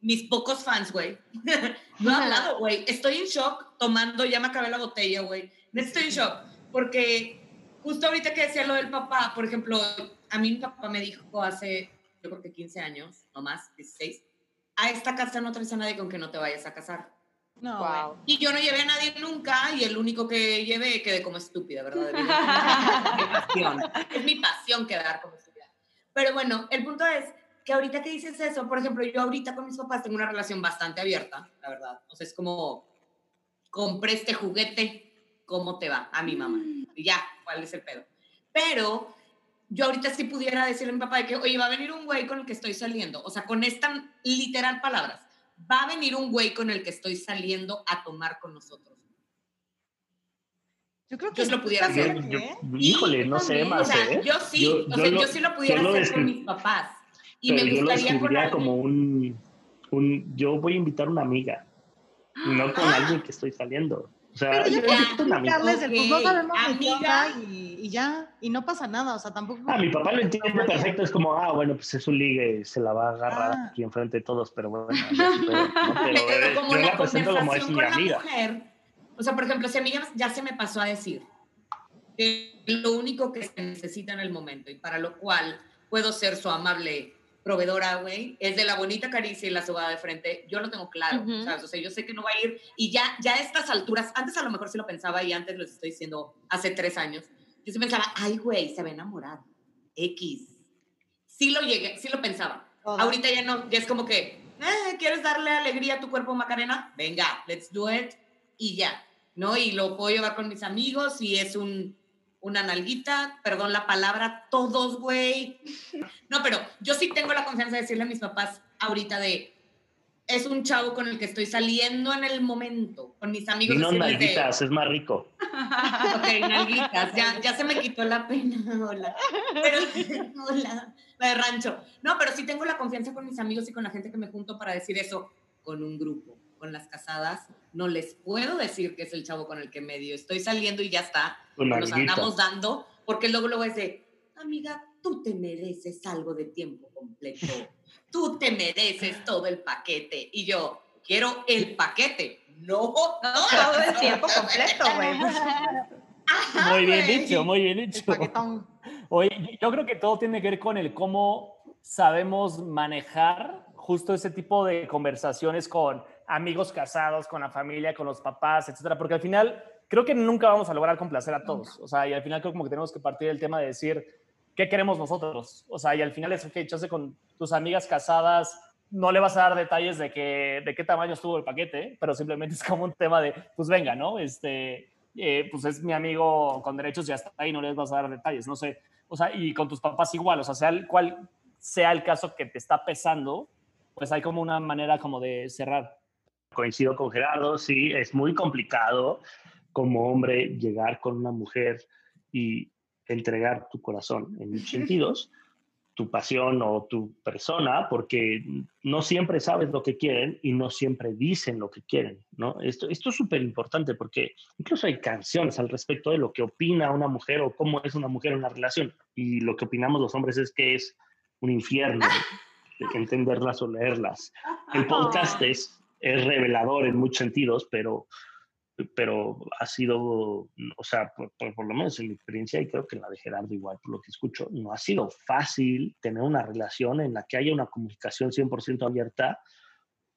mis pocos fans, güey. *laughs* no he hablado, güey. Estoy en shock tomando, ya me acabé la botella, güey. Estoy en shock porque justo ahorita que decía lo del papá, por ejemplo, a mí mi papá me dijo hace, yo creo que 15 años, no más, 16, a esta casa no traes a nadie con que no te vayas a casar. No, Wow. bueno. Y yo no llevé a nadie nunca y el único que llevé quedé como estúpida, ¿verdad? *laughs* Mi pasión. Es mi pasión quedar como estúpida. Pero bueno, el punto es que ahorita que dices eso, por ejemplo, yo ahorita con mis papás tengo una relación bastante abierta, la verdad. O sea, es como, compré este juguete, ¿cómo te va? A mi mamá. Y ya, ¿cuál es el pedo? Pero yo ahorita sí pudiera decirle a mi papá de que, oye, va a venir un güey con el que estoy saliendo. O sea, con estas literal palabras. Va a venir un güey con el que estoy saliendo a tomar con nosotros. Yo creo que Yo lo pudiera hacer. bien, Yo- ¿eh? yo- híjole, no sé más, O sea, ¿eh? yo sí, Yo- o yo sea, lo- yo sí lo pudiera yo lo hacer con mis papás. Y Pero me yo lo gustaría con como un, un, yo voy a invitar a una amiga, no con alguien que estoy saliendo. O sea, Pero yo explicarles el pues no Ok, sabemos amiga. y, y ya, y no pasa nada, o sea, tampoco. Ah, mi papá lo entiende perfecto, es como, ah, bueno, pues es un ligue, se la va a agarrar Ah. aquí enfrente de todos, pero bueno, *laughs* pero, ¿no? Pero, Pero como yo la presento como es conversación mi con la amiga. mujer, o sea, por ejemplo, si a mí ya, ya se me pasó a decir que lo único que se necesita en el momento y para lo cual puedo ser su amable proveedora, güey, es de la bonita caricia y la sobada de frente, yo lo tengo claro, Ujú. ¿sabes? O sea, yo sé que no va a ir y ya, ya a estas alturas, antes a lo mejor sí lo pensaba y antes lo estoy diciendo hace tres años, yo sí pensaba, ay, güey, se va a enamorar, X. Sí lo llegué, sí lo pensaba. Todas. Ahorita ya no, ya es como que, eh, ¿quieres darle alegría a tu cuerpo, Macarena? Venga, let's do it y ya, ¿no? Y lo puedo llevar con mis amigos y es un, una nalguita, perdón la palabra, todos, güey. No, pero yo sí tengo la confianza de decirle a mis papás ahorita de, es un chavo con el que estoy saliendo en el momento, con mis amigos. No de, nalguitas, es más rico. *laughs* Ok, nalguitas, ya, ya se me quitó la pena, *laughs* hola. Pero, *laughs* hola, la de rancho. No, pero sí tengo la confianza con mis amigos y con la gente que me junto para decir eso con un grupo. Con las casadas, no les puedo decir que es el chavo con el que medio estoy saliendo y ya está. Un Nos nalguito. andamos dando, porque luego luego es de, amiga, tú te mereces algo de tiempo completo. *laughs* Tú te mereces todo el paquete. Y yo, quiero el paquete. No, *laughs* no, Todo el tiempo completo, güey. *laughs* Muy bien dicho, muy bien El dicho. paquetón. Oye, yo creo que todo tiene que ver con el cómo sabemos manejar justo ese tipo de conversaciones con amigos casados, con la familia, con los papás, etcétera, porque al final creo que nunca vamos a lograr complacer a todos. O sea, y al final creo como que tenemos que partir del tema de decir qué queremos nosotros. O sea, y al final es que chance con tus amigas casadas no le vas a dar detalles de que de qué tamaño estuvo el paquete, pero simplemente *laughs* es como un tema de pues venga, ¿no? Este eh, pues es mi amigo con derechos, ya está ahí, no les vas a dar detalles, no sé. O sea, y con tus papás igual, o sea, sea el cual sea el caso que te está pesando, pues hay como una manera como de cerrar. Coincido con Gerardo, sí, es muy complicado como hombre llegar con una mujer y entregar tu corazón en muchos *laughs* sentidos, tu pasión o tu persona, porque no siempre sabes lo que quieren y no siempre dicen lo que quieren, ¿no? Esto, esto es súper importante porque incluso hay canciones al respecto de lo que opina una mujer o cómo es una mujer en una relación y lo que opinamos los hombres es que es un infierno *laughs* entenderlas o leerlas. El podcast es, es revelador en muchos sentidos, pero, pero ha sido, o sea, por, por- por lo menos en mi experiencia, y creo que en la de Gerardo igual, por lo que escucho, no ha sido fácil tener una relación en la que haya una comunicación 100% abierta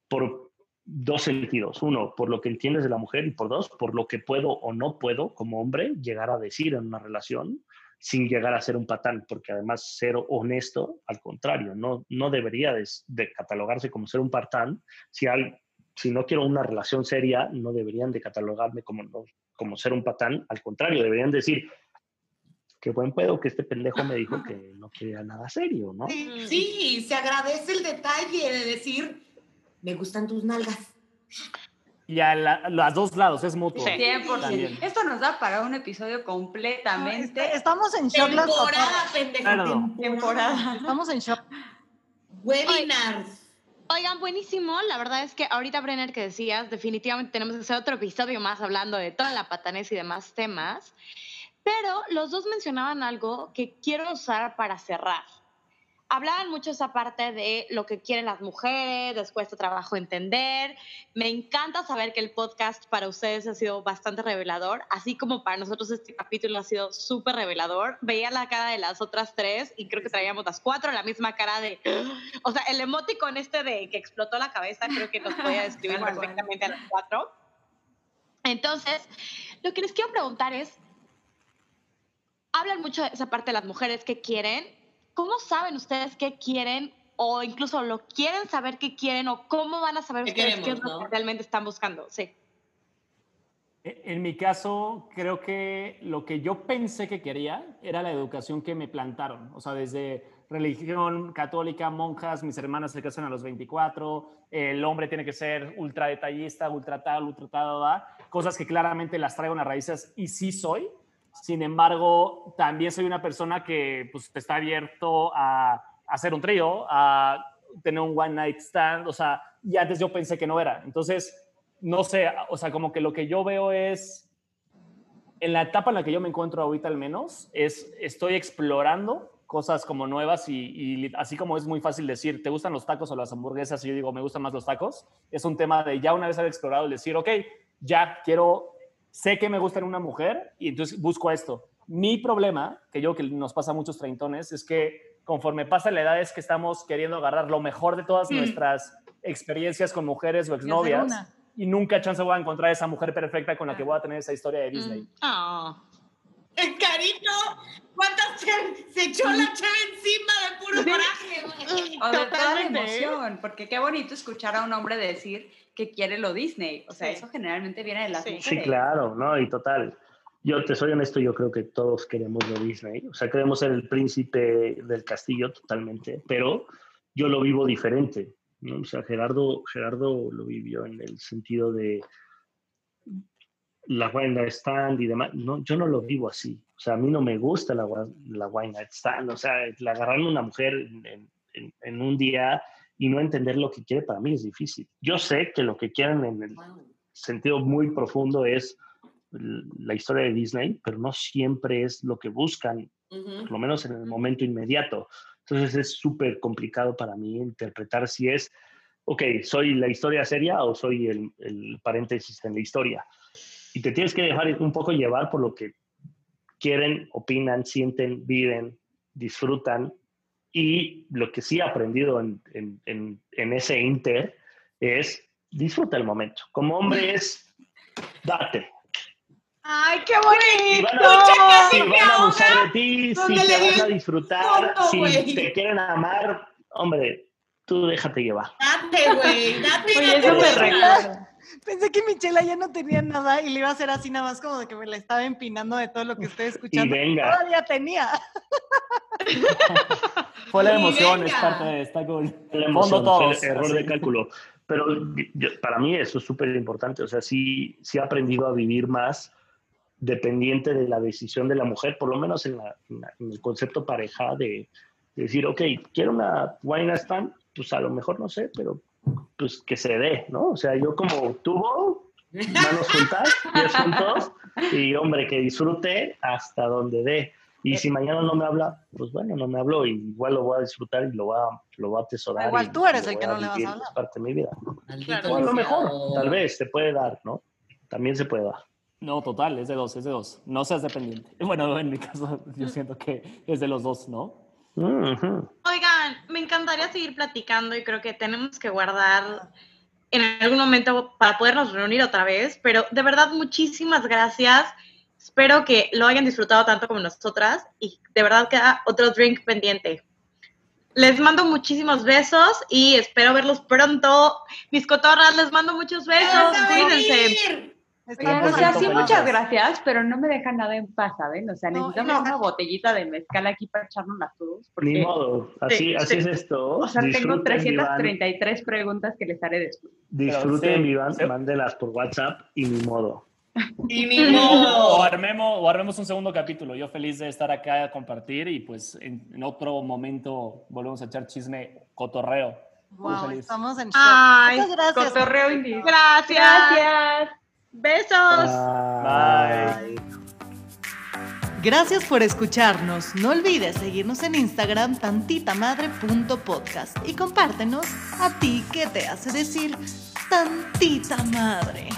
por dos sentidos. Uno, por lo que entiendes de la mujer y por dos, por lo que puedo o no puedo como hombre llegar a decir en una relación sin llegar a ser un patán, porque además ser honesto, al contrario, no, no debería de, de catalogarse como ser un patán. Si, al, si no quiero una relación seria, no deberían de catalogarme como, no- como ser un patán, al contrario, deberían decir, qué buen pedo que este pendejo me dijo que *laughs* no quería nada serio, ¿no? Sí, sí, se agradece el detalle de decir, me gustan tus nalgas. Y a la- los dos lados, es mutuo. Sí. 100%. También. Esto nos da para un episodio completamente. Est- Estamos en shock Temporada, pendejo. Temporada. Estamos en shock. Webinars. Oigan, buenísimo. La verdad es que ahorita, Brenner, que decías, definitivamente tenemos que hacer otro episodio más hablando de toda la patanés y demás temas. Pero los dos mencionaban algo que quiero usar para cerrar. Hablaban mucho esa parte de lo que quieren las mujeres, les cuesta trabajo entender. Me encanta saber que el podcast para ustedes ha sido bastante revelador, así como para nosotros este capítulo ha sido súper revelador. Veía la cara de las otras tres y creo que traíamos las cuatro la misma cara de... *gasps* O sea, el emoticon este de que explotó la cabeza creo que nos podía describir *laughs* perfectamente a las cuatro. Entonces, lo que les quiero preguntar es, hablan mucho de esa parte de las mujeres que quieren. ¿Cómo saben ustedes qué quieren o incluso lo quieren saber qué quieren o cómo van a saber ¿Qué ustedes qué es queremos, lo no? que realmente están buscando? Sí. E- En mi caso, creo que lo que yo pensé que quería era la educación que me plantaron. O sea, desde religión católica, monjas, mis hermanas se casan a los 24, el hombre tiene que ser ultra detallista, ultra tal, ultra tal, da, cosas que claramente las traigo en las raíces y sí soy. Sin embargo, también soy una persona que pues, está abierto a, hacer un trío, a tener un one night stand, o sea, y antes yo pensé que no era. Entonces, no sé, o sea, como que lo que yo veo es, en la etapa en la que yo me encuentro ahorita al menos, es estoy explorando cosas como nuevas y, y así como es muy fácil decir, ¿te gustan los tacos o las hamburguesas? Y yo digo, me gustan más los tacos. Es un tema de ya una vez haber explorado, decir, ok, ya quiero, sé que me gusta en una mujer y entonces busco esto. Mi problema, que yo que nos pasa a muchos treintones, es que conforme pasa la edad es que estamos queriendo agarrar lo mejor de todas Mm. nuestras experiencias con mujeres o exnovias y nunca chance voy a encontrar esa mujer perfecta con la que voy a tener esa historia de Disney. Mm. Ah. El carito, ¿cuántas che- se echó la chave encima de puro coraje? O de toda la Totalmente. emoción, porque qué bonito escuchar a un hombre decir que quiere lo Disney. O sea, Sí. eso generalmente viene de las Sí. mujeres. Sí, claro, ¿no? Y total. Yo te soy honesto, yo creo que todos queremos lo Disney. O sea, queremos ser el príncipe del castillo totalmente, pero yo lo vivo diferente. ¿no? O sea, Gerardo, Gerardo lo vivió en el sentido de la wine night stand y demás. No, yo no lo vivo así. O sea, a mí no me gusta la, la wine night stand. O sea, la agarrar a una mujer en, en- en un día y no entender lo que quiere para mí es difícil. Yo sé que lo que quieren en el sentido muy profundo es la historia de Disney, pero no siempre es lo que buscan, por lo menos en el momento inmediato. Entonces es súper complicado para mí interpretar si es, ok, soy la historia seria o soy el, el paréntesis en la historia. Y te tienes que dejar un poco llevar por lo que quieren, opinan, sienten, viven, disfrutan. Y lo que sí he aprendido en, en- en- en ese inter es disfruta el momento. Como hombre es date. ¡Ay, qué Si bonito! van a, si me van a abusar de ti, si te van a disfrutar, si te quieren amar, hombre, tú déjate llevar. Date, güey, date. Oye, date, eso me recuerda. Pensé que Michela ya no tenía nada y le iba a hacer así nada más como de que me la estaba empinando de todo lo que estoy escuchando. venga. Todavía tenía. *laughs* Fue la Y emoción, es parte de esta cool. la Fondo emoción, todos. fue error así. de cálculo. Pero yo- para mí eso es súper importante. O sea, sí, sí he aprendido a vivir más dependiente de la decisión de la mujer, por lo menos en, la- en la- en el concepto pareja de, de decir, ok, quiero una wine stand, pues a lo mejor no sé, pero pues que se dé, ¿no? O sea, yo como tubo, manos juntas, pies juntos, y hombre, que disfrute hasta donde dé. Y si mañana no me habla, pues bueno, no me habló, y igual lo voy a disfrutar y lo voy a, lo voy a atesorar. Igual tú eres el que no le vas a hablar. Es parte de mi vida. Maldito O a lo mejor, tal vez, se puede dar, ¿no? También se puede dar. No, total, es de dos, es de dos. No seas dependiente. *laughs* Bueno, en mi caso, yo siento que es de los dos, ¿no? Ujú. Oigan, me encantaría seguir platicando y creo que tenemos que guardar en algún momento para podernos reunir otra vez, pero de verdad muchísimas gracias. Espero que lo hayan disfrutado tanto como nosotras y de verdad queda otro drink pendiente. Les mando muchísimos besos y espero verlos pronto. Mis cotorras, les mando muchos besos. ¡Vas a Cuídense. Oigan, o sea, sí, muchas gracias, pero no me dejan nada en paz, ¿saben? O sea, necesitamos no. una botellita de mezcal aquí para echárnoslas todos. Porque, Ni modo, así, Sí, así sí. es esto. o sea, tengo Disfruten, vivan, 333 preguntas que les haré después. disfruten, vivan, sí. mándelas por WhatsApp y ni modo. Y ni O modo. armemos, o armemos un segundo capítulo. Yo feliz de estar acá a compartir y pues en, en otro momento volvemos a echar chisme, cotorreo. Muy Wow, feliz. estamos en shock. Ay, Muchas gracias. Cotorreo. Gracias. Gracias. Besos. Bye. Gracias por escucharnos. No olvides seguirnos en Instagram tantitamadre.podcast y compártenos a ti qué te hace decir tantita madre.